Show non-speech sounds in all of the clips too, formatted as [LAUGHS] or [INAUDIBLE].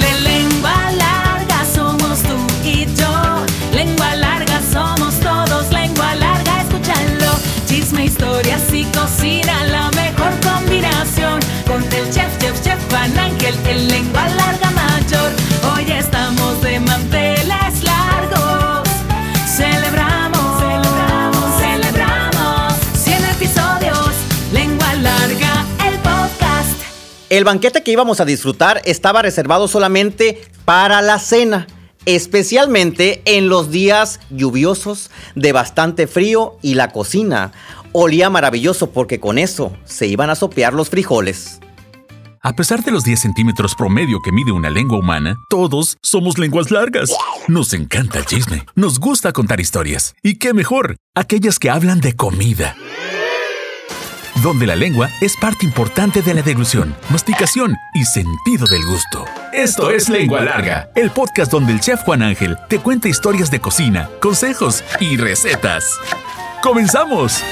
le El banquete que íbamos a disfrutar estaba reservado solamente para la cena, especialmente en los días lluviosos de bastante frío y la cocina olía maravilloso porque con eso se iban a sopear los frijoles. A pesar de los 10 centímetros promedio que mide una lengua humana, todos somos lenguas largas. Nos encanta el chisme, nos gusta contar historias. ¿Y qué mejor? Aquellas que hablan de comida. Donde la lengua es parte importante de la deglución, masticación y sentido del gusto. Esto es Lengua Larga, el podcast donde el chef Juan Ángel te cuenta historias de cocina, consejos y recetas. ¡Comenzamos!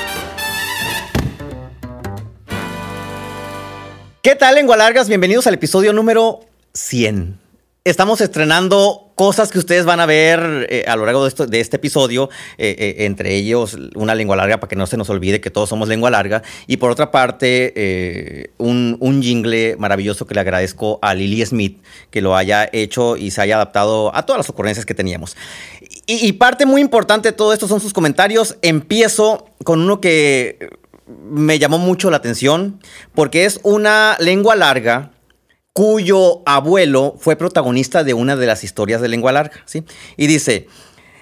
¿Qué tal, lengua largas? Bienvenidos al episodio número 100. Estamos estrenando cosas que ustedes van a ver eh, a lo largo de, este episodio, eh, eh, entre ellos una lengua larga para que no se nos olvide que todos somos lengua larga, y por otra parte eh, un, un jingle maravilloso que le agradezco a Lily Smith que lo haya hecho y se haya adaptado a todas las ocurrencias que teníamos. Y, y parte muy importante de todo esto son sus comentarios. Empiezo con uno que me llamó mucho la atención porque es una lengua larga cuyo abuelo fue protagonista de una de las historias de lengua larga, ¿sí? Y dice,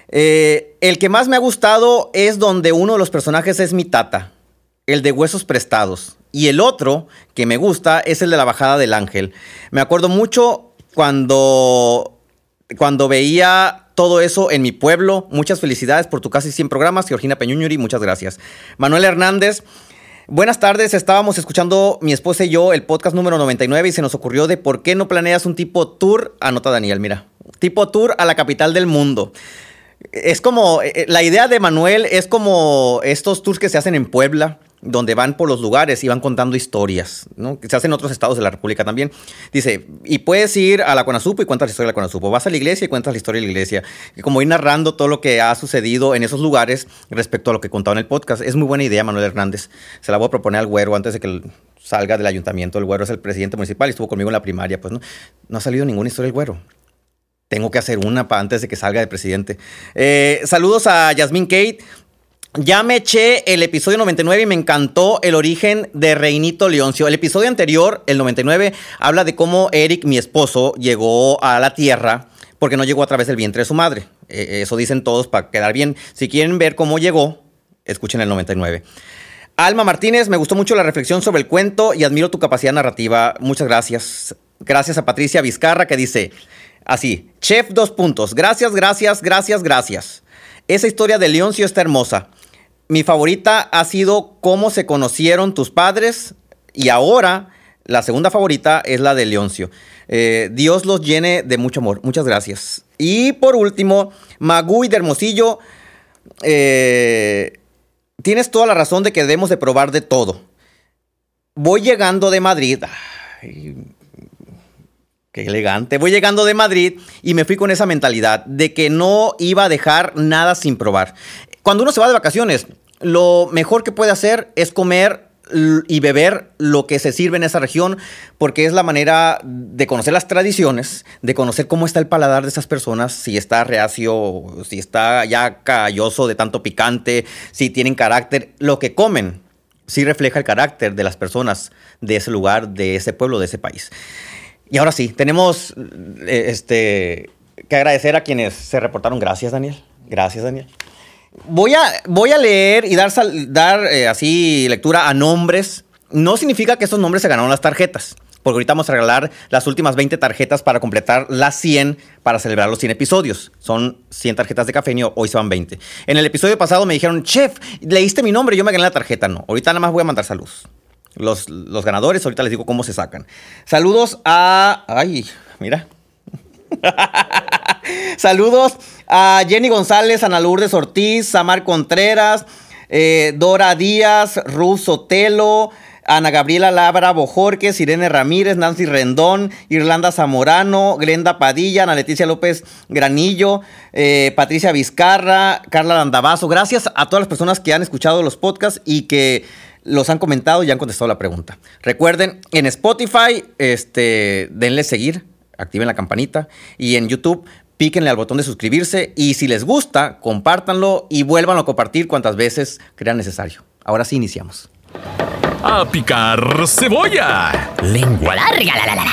eh, el que más me ha gustado es donde uno de los personajes es mi tata, el de huesos prestados, y el otro que me gusta es el de la bajada del ángel. Me acuerdo mucho cuando, cuando veía todo eso en mi pueblo. Muchas felicidades por tu casi 100 programas, Georgina Peñuñuri, muchas gracias. Manuel Hernández. Buenas tardes, estábamos escuchando mi esposa y yo el podcast número 99 y se nos ocurrió de por qué no planeas un tipo tour, anota Daniel, mira, tipo tour a la capital del mundo. Es como, eh, la idea de Manuel es como estos tours que se hacen en Puebla, donde van por los lugares y van contando historias, ¿no? Que se hacen en otros estados de la República también. Dice, y puedes ir a la Conasupo y cuentas la historia de la Conasupo. Vas a la iglesia y cuentas la historia de la iglesia. Como ir narrando todo lo que ha sucedido en esos lugares respecto a lo que contaba en el podcast. Es muy buena idea, Manuel Hernández. Se la voy a proponer al güero antes de que salga del ayuntamiento. El güero es el presidente municipal y estuvo conmigo en la primaria. Pues no, no ha salido ninguna historia del güero. Tengo que hacer una para antes de que salga de presidente. Eh, saludos a Yasmín Kate. Ya me eché el episodio 99 y me encantó el origen de Reinito Leoncio. El episodio anterior, el 99, habla de cómo Eric, mi esposo, llegó a la Tierra porque no llegó a través del vientre de su madre. Eh, eso dicen todos para quedar bien. Si quieren ver cómo llegó, escuchen el 99. Alma Martínez, me gustó mucho la reflexión sobre el cuento y admiro tu capacidad narrativa. Muchas gracias. Gracias a Patricia Vizcarra que dice así, chef dos puntos. Gracias, gracias, gracias, gracias. Esa historia de Leoncio está hermosa. Mi favorita ha sido cómo se conocieron tus padres y ahora la segunda favorita es la de Leoncio. Eh, Dios los llene de mucho amor. Muchas gracias. Y por último, Magui de Hermosillo. eh, tienes toda la razón de que debemos de probar de todo. Voy llegando de Madrid. Ay, qué elegante. Voy llegando de Madrid y me fui con esa mentalidad de que no iba a dejar nada sin probar. Cuando uno se va de vacaciones, lo mejor que puede hacer es comer y beber lo que se sirve en esa región, porque es la manera de conocer las tradiciones, de conocer cómo está el paladar de esas personas, si está reacio, si está ya calloso de tanto picante, si tienen carácter, lo que comen sí refleja el carácter de las personas de ese lugar, de ese pueblo, de ese país. Y ahora sí, tenemos eh, este, que agradecer a quienes se reportaron. Gracias, Daniel. Gracias, Daniel. Voy a, voy a leer y dar, dar eh, así lectura a nombres. No significa que esos nombres se ganaron las tarjetas. Porque ahorita vamos a regalar las últimas 20 tarjetas para completar las 100 para celebrar los 100 episodios. Son 100 tarjetas de cafeño, hoy se van 20. En el episodio pasado me dijeron, chef, leíste mi nombre, yo me gané la tarjeta. No, ahorita nada más voy a mandar saludos. Los, los ganadores, ahorita les digo cómo se sacan. Saludos a... Ay, mira. [LAUGHS] Saludos a Jenny González, Ana Lourdes Ortiz, Samar Contreras, eh, Dora Díaz, Ruth Sotelo, Ana Gabriela Labra Bojorques, Irene Ramírez, Nancy Rendón, Irlanda Zamorano, Glenda Padilla, Ana Leticia López Granillo, eh, Patricia Vizcarra, Carla Landavazo. Gracias a todas las personas que han escuchado los podcasts y que los han comentado y han contestado la pregunta. Recuerden, en Spotify, este, denle seguir, activen la campanita y en YouTube píquenle al botón de suscribirse y si les gusta, compártanlo y vuélvanlo a compartir cuantas veces crean necesario. Ahora sí iniciamos. A picar cebolla. Lengua larga, la, la, la, la.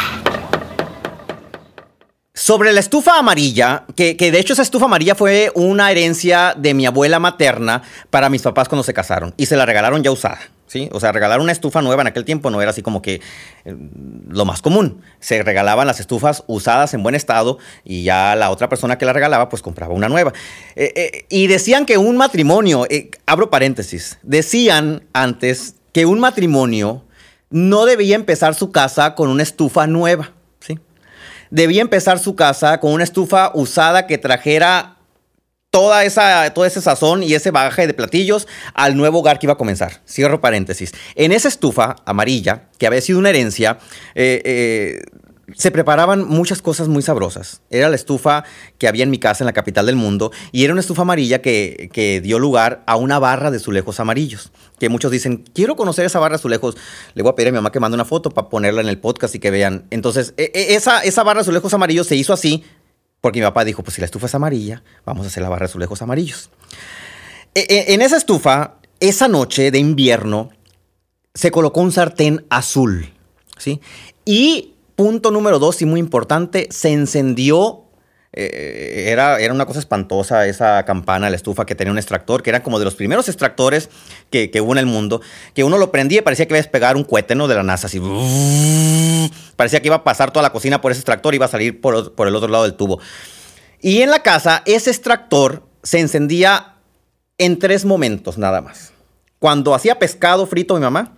Sobre la estufa amarilla, que, que de hecho esa estufa amarilla fue una herencia de mi abuela materna para mis papás cuando se casaron y se la regalaron ya usada. ¿Sí? O sea, regalar una estufa nueva en aquel tiempo no era así como que eh, lo más común. Se regalaban las estufas usadas en buen estado y ya la otra persona que la regalaba pues compraba una nueva. Eh, eh, y decían que un matrimonio, abro paréntesis, decían antes que un matrimonio no debía empezar su casa con una estufa nueva. ¿sí? Debía empezar su casa con una estufa usada que trajera toda esa, todo ese sazón y ese bagaje de platillos al nuevo hogar que iba a comenzar. Cierro paréntesis. En esa estufa amarilla, que había sido una herencia, eh, eh, se preparaban muchas cosas muy sabrosas. Era la estufa que había en mi casa en la capital del mundo y era una estufa amarilla que, que dio lugar a una barra de azulejos amarillos. Que muchos dicen, quiero conocer esa barra de azulejos. Le voy a pedir a mi mamá que mande una foto para ponerla en el podcast y que vean. Entonces, e- e- esa, esa barra de azulejos amarillos se hizo así porque mi papá dijo, pues si la estufa es amarilla, vamos a hacer la barra de azulejos amarillos. E- e- En esa estufa, esa noche de invierno, se colocó un sartén azul, ¿sí? Y punto número dos, y muy importante, se encendió, eh, era, era una cosa espantosa esa campana, la estufa que tenía un extractor, que era como de los primeros extractores que, que hubo en el mundo, que uno lo prendía y parecía que iba a despegar un cohete, ¿no? De la NASA, así. Parecía que iba a pasar toda la cocina por ese extractor y iba a salir por, por el otro lado del tubo. Y en la casa, ese extractor se encendía en tres momentos nada más. Cuando hacía pescado frito mi mamá,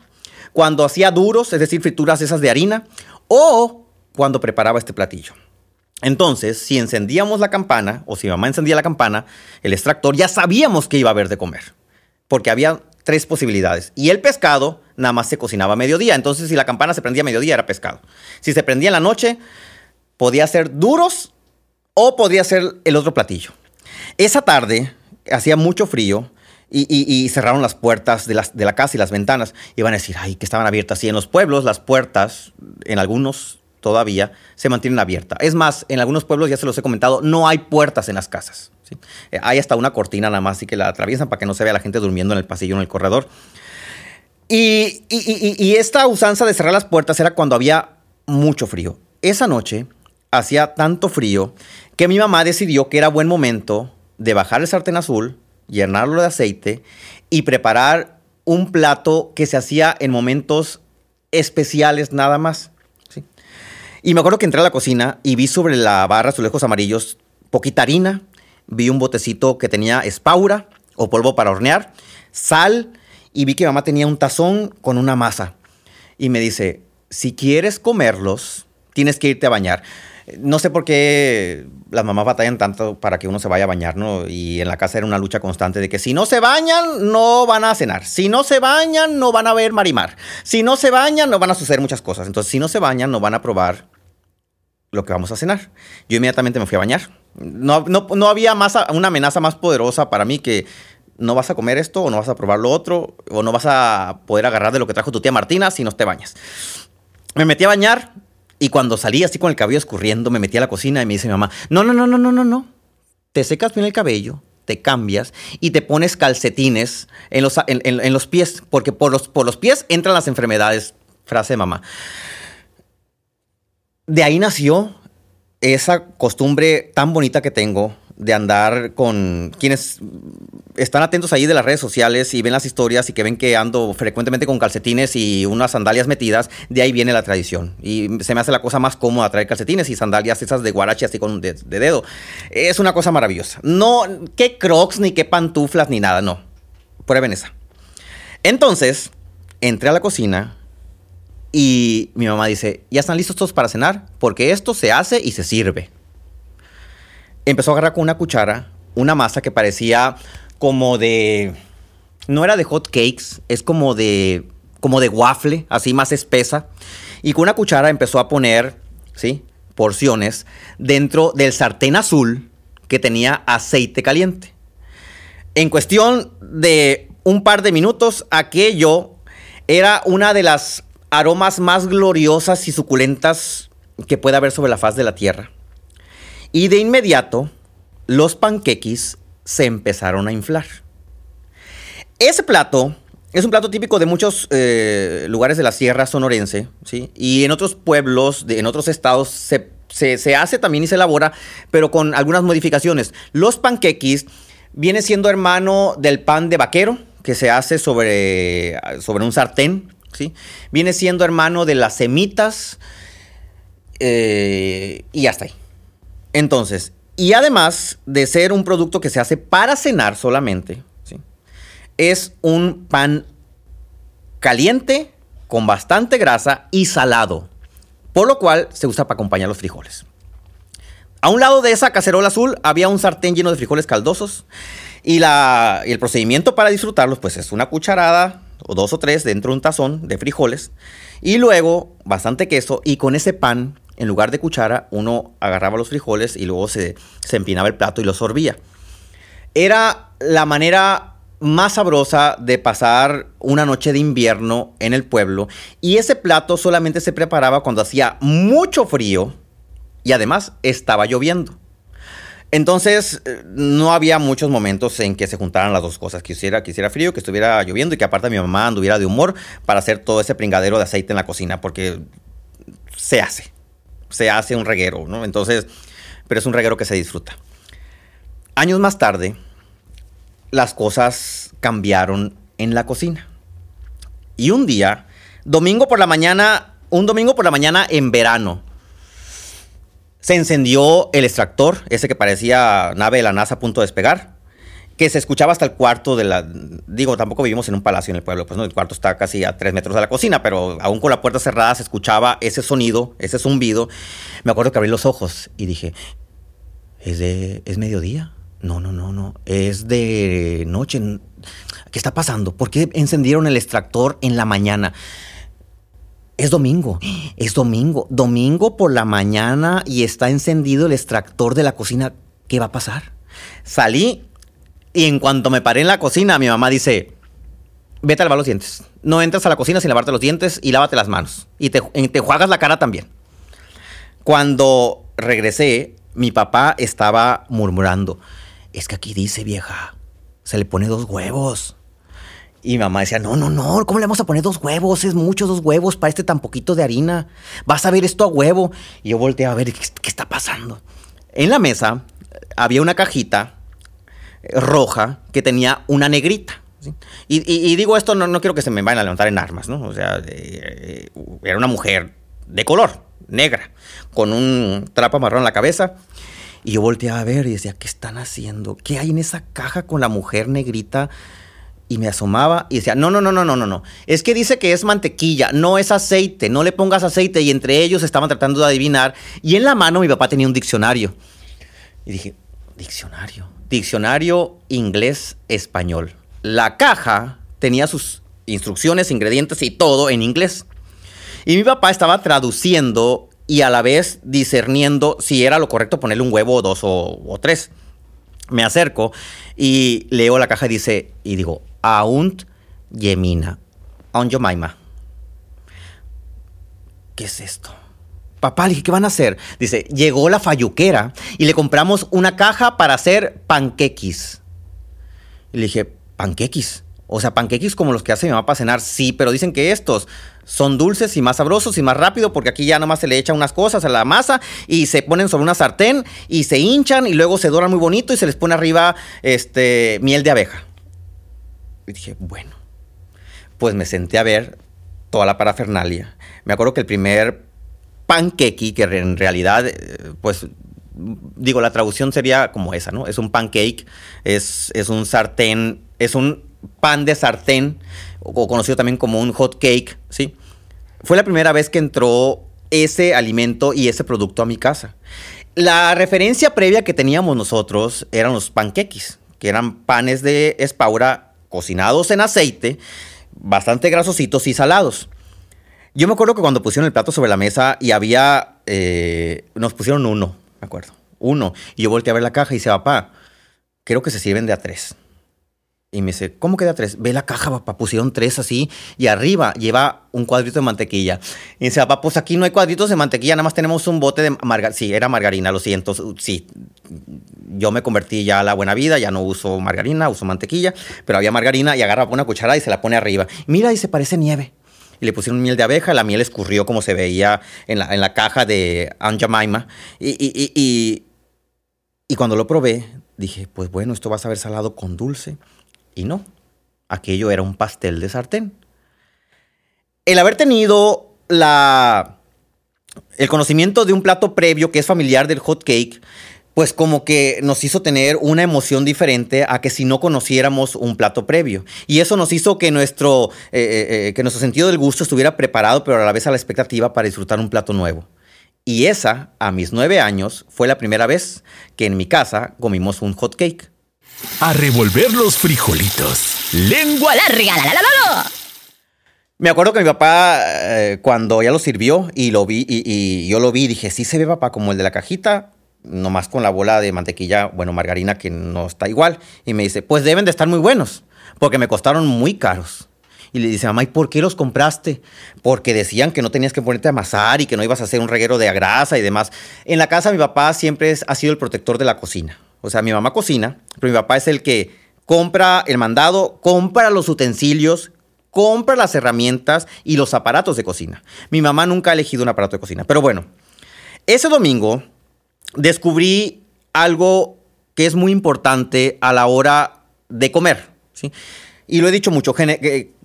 cuando hacía duros, es decir, frituras esas de harina, o cuando preparaba este platillo. Entonces, si encendíamos la campana, o si mamá encendía la campana, el extractor, ya sabíamos que iba a haber de comer. Porque había tres posibilidades. Y el pescado nada más se cocinaba a mediodía. Entonces, si la campana se prendía a mediodía, era pescado. Si se prendía en la noche, podía ser duros o podía ser el otro platillo. Esa tarde hacía mucho frío y cerraron las puertas de, las- de la casa y las ventanas. Iban a decir, ay, que estaban abiertas. Y en los pueblos, las puertas, en algunos todavía, se mantienen abiertas. Es más, en algunos pueblos, ya se los he comentado, no hay puertas en las casas. Eh, Hay hasta una cortina nada más, así que la atraviesan para que no se vea la gente durmiendo en el pasillo, en el corredor. Y esta usanza de cerrar las puertas era cuando había mucho frío. Esa noche hacía tanto frío que mi mamá decidió que era buen momento de bajar el sartén azul, llenarlo de aceite y preparar un plato que se hacía en momentos especiales nada más. Y me acuerdo que entré a la cocina y vi sobre la barra azulejos amarillos poquita harina, vi un botecito que tenía espaura o polvo para hornear, sal y vi que mamá tenía un tazón con una masa. Y me dice, si quieres comerlos, tienes que irte a bañar. No sé por qué las mamás batallan tanto para que uno se vaya a bañar, ¿no? Y en la casa era una lucha constante de que si no se bañan, no van a cenar. Si no se bañan, no van a ver marimar. Si no se bañan, no van a suceder muchas cosas. Entonces, si no se bañan, no van a probar lo que vamos a cenar. Yo inmediatamente me fui a bañar. No, no, no había más, una amenaza más poderosa para mí que no vas a comer esto o no vas a probar lo otro o no vas a poder agarrar de lo que trajo tu tía Martina si no te bañas. Me metí a bañar y cuando salí así con el cabello escurriendo, me metí a la cocina y me dice mi mamá, no, no, no, no, no, no, no. Te secas bien el cabello, te cambias y te pones calcetines en los, en, en- en los pies, porque por los, por los pies entran las enfermedades. Frase de mamá. De ahí nació esa costumbre tan bonita que tengo de andar con quienes están atentos ahí de las redes sociales y ven las historias y que ven que ando frecuentemente con calcetines y unas sandalias metidas, de ahí viene la tradición. Y se me hace la cosa más cómoda traer calcetines y sandalias esas de guarache así con de, de dedo. Es una cosa maravillosa. No, qué crocs, ni qué pantuflas, ni nada, no. Prueben esa. Entonces, entré a la cocina y mi mamá dice, ¿ya están listos todos para cenar? Porque esto se hace y se sirve. Empezó a agarrar con una cuchara una masa que parecía como de... No era de hot cakes, es como de como de waffle, así más espesa. Y con una cuchara empezó a poner, ¿sí? Porciones dentro del sartén azul que tenía aceite caliente. En cuestión de un par de minutos, aquello era una de las aromas más gloriosas y suculentas que puede haber sobre la faz de la tierra. Y de inmediato, los panquequis se empezaron a inflar. Ese plato es un plato típico de muchos eh, lugares de la sierra sonorense, ¿sí? Y en otros pueblos, de, en otros estados, se, se, hace también y se elabora, pero con algunas modificaciones. Los panquequis viene siendo hermano del pan de vaquero, que se hace sobre, sobre un sartén, ¿sí? Viene siendo hermano de las semitas eh, y hasta ahí. Entonces, y además de ser un producto que se hace para cenar solamente, ¿sí? es un pan caliente, con bastante grasa y salado, por lo cual se usa para acompañar los frijoles. A un lado de esa cacerola azul había un sartén lleno de frijoles caldosos y, la, y el procedimiento para disfrutarlos pues es una cucharada o dos o tres dentro de un tazón de frijoles y luego bastante queso y con ese pan en lugar de cuchara, uno agarraba los frijoles y luego se, se empinaba el plato y lo sorbía. Era la manera más sabrosa de pasar una noche de invierno en el pueblo y ese plato solamente se preparaba cuando hacía mucho frío y además estaba lloviendo. Entonces, eh, no había muchos momentos en que se juntaran las dos cosas. Quisiera, quisiera frío, que estuviera lloviendo y que aparte mi mamá anduviera de humor para hacer todo ese pringadero de aceite en la cocina, porque se hace se hace un reguero, ¿no? Entonces, pero es un reguero que se disfruta. Años más tarde, las cosas cambiaron en la cocina. Y un día, domingo por la mañana, un domingo por la mañana en verano, se encendió el extractor, ese que parecía nave de la NASA a punto de despegar que se escuchaba hasta el cuarto de la... Digo, tampoco vivimos en un palacio en el pueblo, pues no, el cuarto está casi a tres metros de la cocina, pero aún con la puerta cerrada se escuchaba ese sonido, ese zumbido. Me acuerdo que abrí los ojos y dije, ¿es de... es mediodía? No, no, no, no, es de noche. ¿Qué está pasando? ¿Por qué encendieron el extractor en la mañana? Es domingo, es domingo, domingo por la mañana y está encendido el extractor de la cocina. ¿Qué va a pasar? Salí y en cuanto me paré en la cocina, mi mamá dice, vete a lavar los dientes. No entras a la cocina sin lavarte los dientes y lávate las manos. Y te, te juegas la cara también. Cuando regresé, mi papá estaba murmurando, es que aquí dice vieja, se le pone dos huevos. Y mi mamá decía, no, no, no, ¿cómo le vamos a poner dos huevos? Es mucho dos huevos para este tan poquito de harina. Vas a ver esto a huevo. Y yo volteé a ver qué, está pasando. En la mesa había una cajita roja que tenía una negrita. Y, digo esto, no, no, quiero que se me vayan a levantar en armas, ¿no? O sea, eh, era una mujer de color, negra, con un trapo marrón en la cabeza. Y yo volteaba a ver y decía, ¿qué están haciendo? ¿Qué hay en esa caja con la mujer negrita? Y me asomaba y decía, no, no, no, no, no, no, no. Es que dice que es mantequilla, no es aceite, no le pongas aceite. Y entre ellos estaban tratando de adivinar. Y en la mano mi papá tenía un diccionario. Y dije, diccionario diccionario inglés-español. La caja tenía sus instrucciones, ingredientes y todo en inglés. Y mi papá estaba traduciendo y a la vez discerniendo si era lo correcto ponerle un huevo, dos o, tres. Me acerco y leo la caja y dice, y digo, Aunt Yemina, Aunt Yomaima. ¿Qué es esto? Papá, le dije, ¿qué van a hacer? Dice, llegó la falluquera y le compramos una caja para hacer panquequis. Y le dije, ¿panquequis? O sea, panquequis como los que hace mi mamá para cenar. Sí, pero dicen que estos son dulces y más sabrosos y más rápido porque aquí ya nomás se le echa unas cosas a la masa y se ponen sobre una sartén y se hinchan y luego se doran muy bonito y se les pone arriba este, miel de abeja. Y dije, bueno, pues me senté a ver toda la parafernalia. Me acuerdo que el primer pancake, que en realidad, eh, pues digo, la traducción sería como esa, ¿no? Es un pancake, es, es un sartén, es un pan de sartén, o conocido también como un hot cake, ¿sí? Fue la primera vez que entró ese alimento y ese producto a mi casa. La referencia previa que teníamos nosotros eran los pancakes, que eran panes de espaura cocinados en aceite, bastante grasositos y salados. Yo me acuerdo que cuando pusieron el plato sobre la mesa y había, eh, nos pusieron uno, me acuerdo, uno. Y yo volteé a ver la caja y dice, papá, creo que se sirven de a tres. Y me dice, ¿cómo queda tres? Ve la caja, papá, pusieron tres así y arriba lleva un cuadrito de mantequilla. Y dice, papá, pues aquí no hay cuadritos de mantequilla, nada más tenemos un bote de margarina. Sí, era margarina, lo siento. Sí, yo me convertí ya a la buena vida, ya no uso margarina, uso mantequilla, pero había margarina y agarra una cuchara y se la pone arriba. Mira, y se parece nieve. Y le pusieron miel de abeja, la miel escurrió como se veía en la, en la caja de Aunt Jemima. Y, y, y, y cuando lo probé, dije, pues bueno, esto va a saber salado con dulce. Y no, aquello era un pastel de sartén. El haber tenido la, el conocimiento de un plato previo que es familiar del hot cake, pues como que nos hizo tener una emoción diferente a que si no conociéramos un plato previo. Y eso nos hizo que nuestro, eh, eh, eh, que nuestro sentido del gusto estuviera preparado, pero a la vez a la expectativa para disfrutar un plato nuevo. Y esa, a mis nueve años, fue la primera vez que en mi casa comimos un hot cake. A revolver los frijolitos. Lengua larga. La, la, la, la. Me acuerdo que mi papá, eh, cuando ya lo sirvió y lo vi, y, y, yo lo vi, dije, sí se ve papá como el de la cajita, nomás con la bola de mantequilla, bueno, margarina que no está igual. Y me dice, pues deben de estar muy buenos, porque me costaron muy caros. Y le dice, mamá, ¿y por qué los compraste? Porque decían que no tenías que ponerte a amasar y que no ibas a hacer un reguero de grasa y demás. En la casa mi papá siempre es, ha sido el protector de la cocina. O sea, mi mamá cocina, pero mi papá es el que compra el mandado, compra los utensilios, compra las herramientas y los aparatos de cocina. Mi mamá nunca ha elegido un aparato de cocina. Pero bueno, ese domingo descubrí algo que es muy importante a la hora de comer. ¿sí? Y lo he dicho mucho,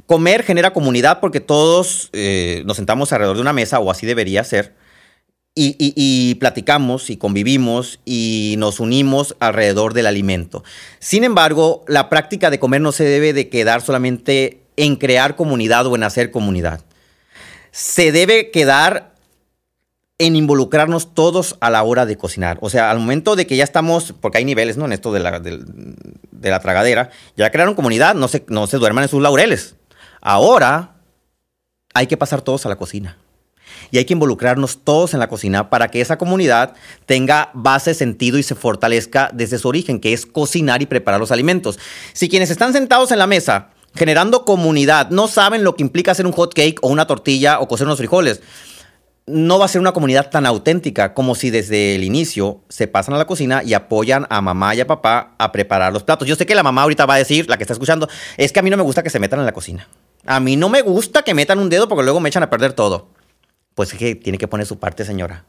comer genera comunidad porque todos eh, nos sentamos alrededor de una mesa, o así debería ser, y, platicamos y convivimos y nos unimos alrededor del alimento. Sin embargo, la práctica de comer no se debe de quedar solamente en crear comunidad o en hacer comunidad. Se debe quedar en involucrarnos todos a la hora de cocinar. O sea, al momento de que ya estamos, porque hay niveles, ¿no? En esto de la, de, de la tragadera, ya crearon comunidad, no se, no se duerman en sus laureles. Ahora hay que pasar todos a la cocina y hay que involucrarnos todos en la cocina para que esa comunidad tenga base, sentido y se fortalezca desde su origen, que es cocinar y preparar los alimentos. Si quienes están sentados en la mesa generando comunidad no saben lo que implica hacer un hot cake o una tortilla o cocer unos frijoles, no va a ser una comunidad tan auténtica como si desde el inicio se pasan a la cocina y apoyan a mamá y a papá a preparar los platos. Yo sé que la mamá ahorita va a decir, la que está escuchando, es que a mí no me gusta que se metan en la cocina. A mí no me gusta que metan un dedo porque luego me echan a perder todo. Pues es que tiene que poner su parte, señora.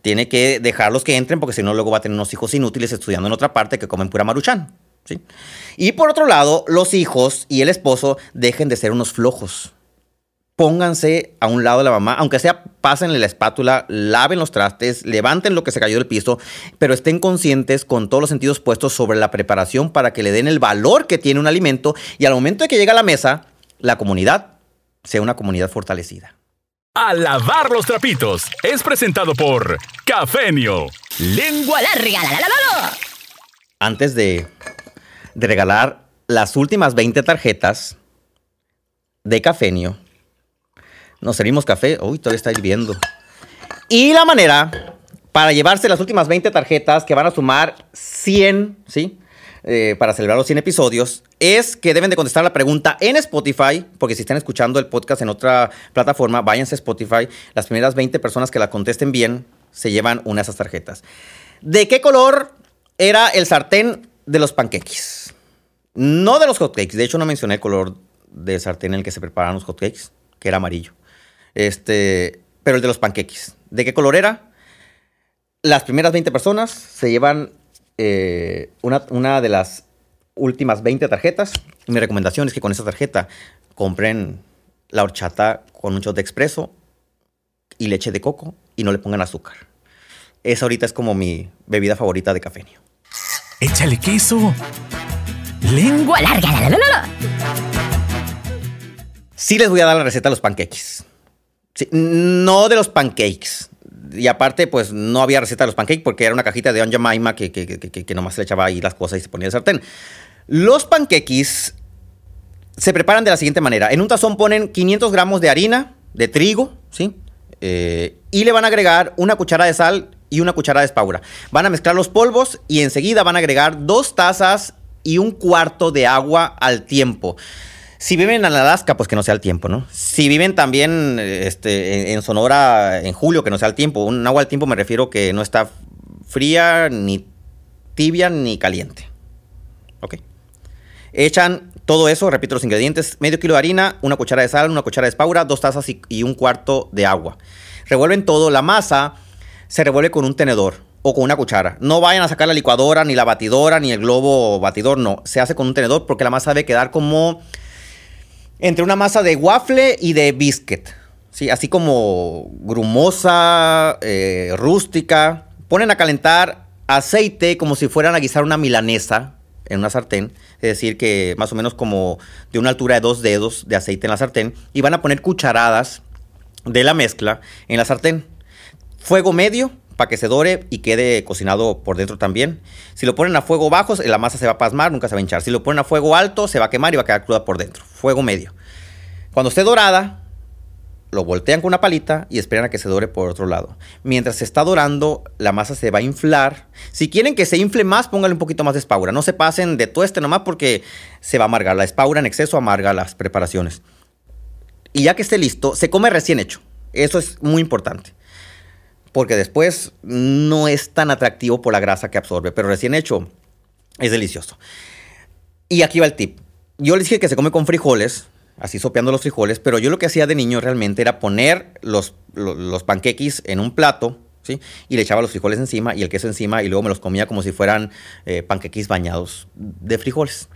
Tiene que dejarlos que entren porque si no luego va a tener unos hijos inútiles estudiando en otra parte que comen pura maruchan. ¿sí? Y por otro lado, los hijos y el esposo dejen de ser unos flojos. Pónganse a un lado de la mamá, aunque sea pásenle la espátula, laven los trastes, levanten lo que se cayó del piso, pero estén conscientes con todos los sentidos puestos sobre la preparación para que le den el valor que tiene un alimento y al momento de que llega a la mesa, la comunidad sea una comunidad fortalecida. A lavar los trapitos es presentado por Cafenio. Lengua larga. La, la, la, Antes de, de, regalar las últimas 20 tarjetas de Cafenio, nos servimos café. Uy, todavía está hirviendo. Y la manera para llevarse las últimas 20 tarjetas que van a sumar 100, ¿sí? Eh, para celebrar los 100 episodios es que deben de contestar la pregunta en Spotify, porque si están escuchando el podcast en otra plataforma, váyanse a Spotify. Las primeras 20 personas que la contesten bien se llevan una de esas tarjetas. ¿De qué color era el sartén de los panqueques? No de los hotcakes. De hecho, no mencioné el color del sartén en el que se preparan los hotcakes, que era amarillo. Este, pero el de los panqueques. ¿De qué color era? Las primeras 20 personas se llevan eh, una, una, de las últimas 20 tarjetas. Mi recomendación es que con esa tarjeta compren la horchata con un shot de expreso y leche de coco y no le pongan azúcar. Esa ahorita es como mi bebida favorita de cafenio. Échale queso. Lengua larga. La, la, la, sí les voy a dar la receta de los pancakes. Sí, no de los pancakes, y aparte, pues no había receta de los pancakes porque era una cajita de Aunt Jemima que, que, que, que, nomás le echaba ahí las cosas y se ponía el sartén. Los pancakes se preparan de la siguiente manera. En un tazón ponen 500 gramos de harina, de trigo, ¿sí? Eh, y le van a agregar una cuchara de sal y una cuchara de espaura. Van a mezclar los polvos y enseguida van a agregar dos tazas y un cuarto de agua al tiempo. Si viven en Alaska, pues que no sea el tiempo, ¿no? Si viven también este, en Sonora en julio, que no sea el tiempo. Un agua al tiempo me refiero que no está fría, ni tibia, ni caliente. Ok. Echan todo eso, repito los ingredientes, medio kilo de harina, una cuchara de sal, una cuchara de espaura, dos tazas y, y un cuarto de agua. Revuelven todo, la masa se revuelve con un tenedor o con una cuchara. No vayan a sacar la licuadora, ni la batidora, ni el globo batidor, no. Se hace con un tenedor porque la masa debe quedar como entre una masa de waffle y de biscuit. ¿sí? Así como grumosa, eh, rústica. Ponen a calentar aceite como si fueran a guisar una milanesa en una sartén. Es decir, que más o menos como de una altura de dos dedos de aceite en la sartén. Y van a poner cucharadas de la mezcla en la sartén. Fuego medio para que se dore y quede cocinado por dentro también. Si lo ponen a fuego bajo, la masa se va a pasmar, nunca se va a hinchar. Si lo ponen a fuego alto, se va a quemar y va a quedar cruda por dentro. Fuego medio. Cuando esté dorada, lo voltean con una palita y esperan a que se dore por otro lado. Mientras se está dorando, la masa se va a inflar. Si quieren que se infle más, pónganle un poquito más de espaura. No se pasen de tueste nomás porque se va a amargar. La espaura en exceso amarga las preparaciones. Y ya que esté listo, se come recién hecho. Eso es muy importante porque después no es tan atractivo por la grasa que absorbe, pero recién hecho es delicioso. Y aquí va el tip. Yo les dije que se come con frijoles, así sopeando los frijoles, pero yo lo que hacía de niño realmente era poner los, los, panqueques en un plato, ¿sí? Y le echaba los frijoles encima y el queso encima y luego me los comía como si fueran eh, panqueques bañados de frijoles.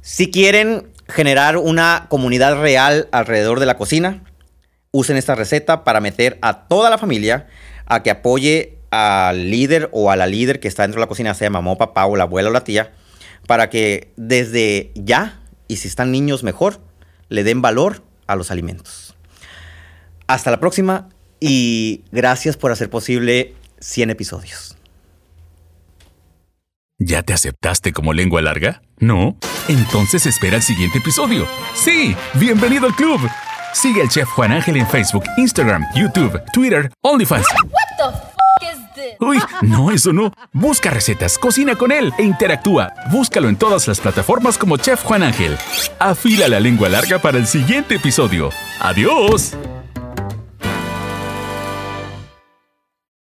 Si quieren generar una comunidad real alrededor de la cocina, usen esta receta para meter a toda la familia a que apoye al líder o a la líder que está dentro de la cocina, sea mamá papá o la abuela o la tía, para que desde ya, y si están niños mejor, le den valor a los alimentos. Hasta la próxima y gracias por hacer posible 100 episodios. ¿Ya te aceptaste como lengua larga? ¿No? Entonces espera el siguiente episodio. Sí, bienvenido al club. Sigue al chef Juan Ángel en Facebook, Instagram, YouTube, Twitter, OnlyFans. Uy, no, eso no. Busca recetas, cocina con él e interactúa. Búscalo en todas las plataformas como Chef Juan Ángel. Afila la lengua larga para el siguiente episodio. ¡Adiós!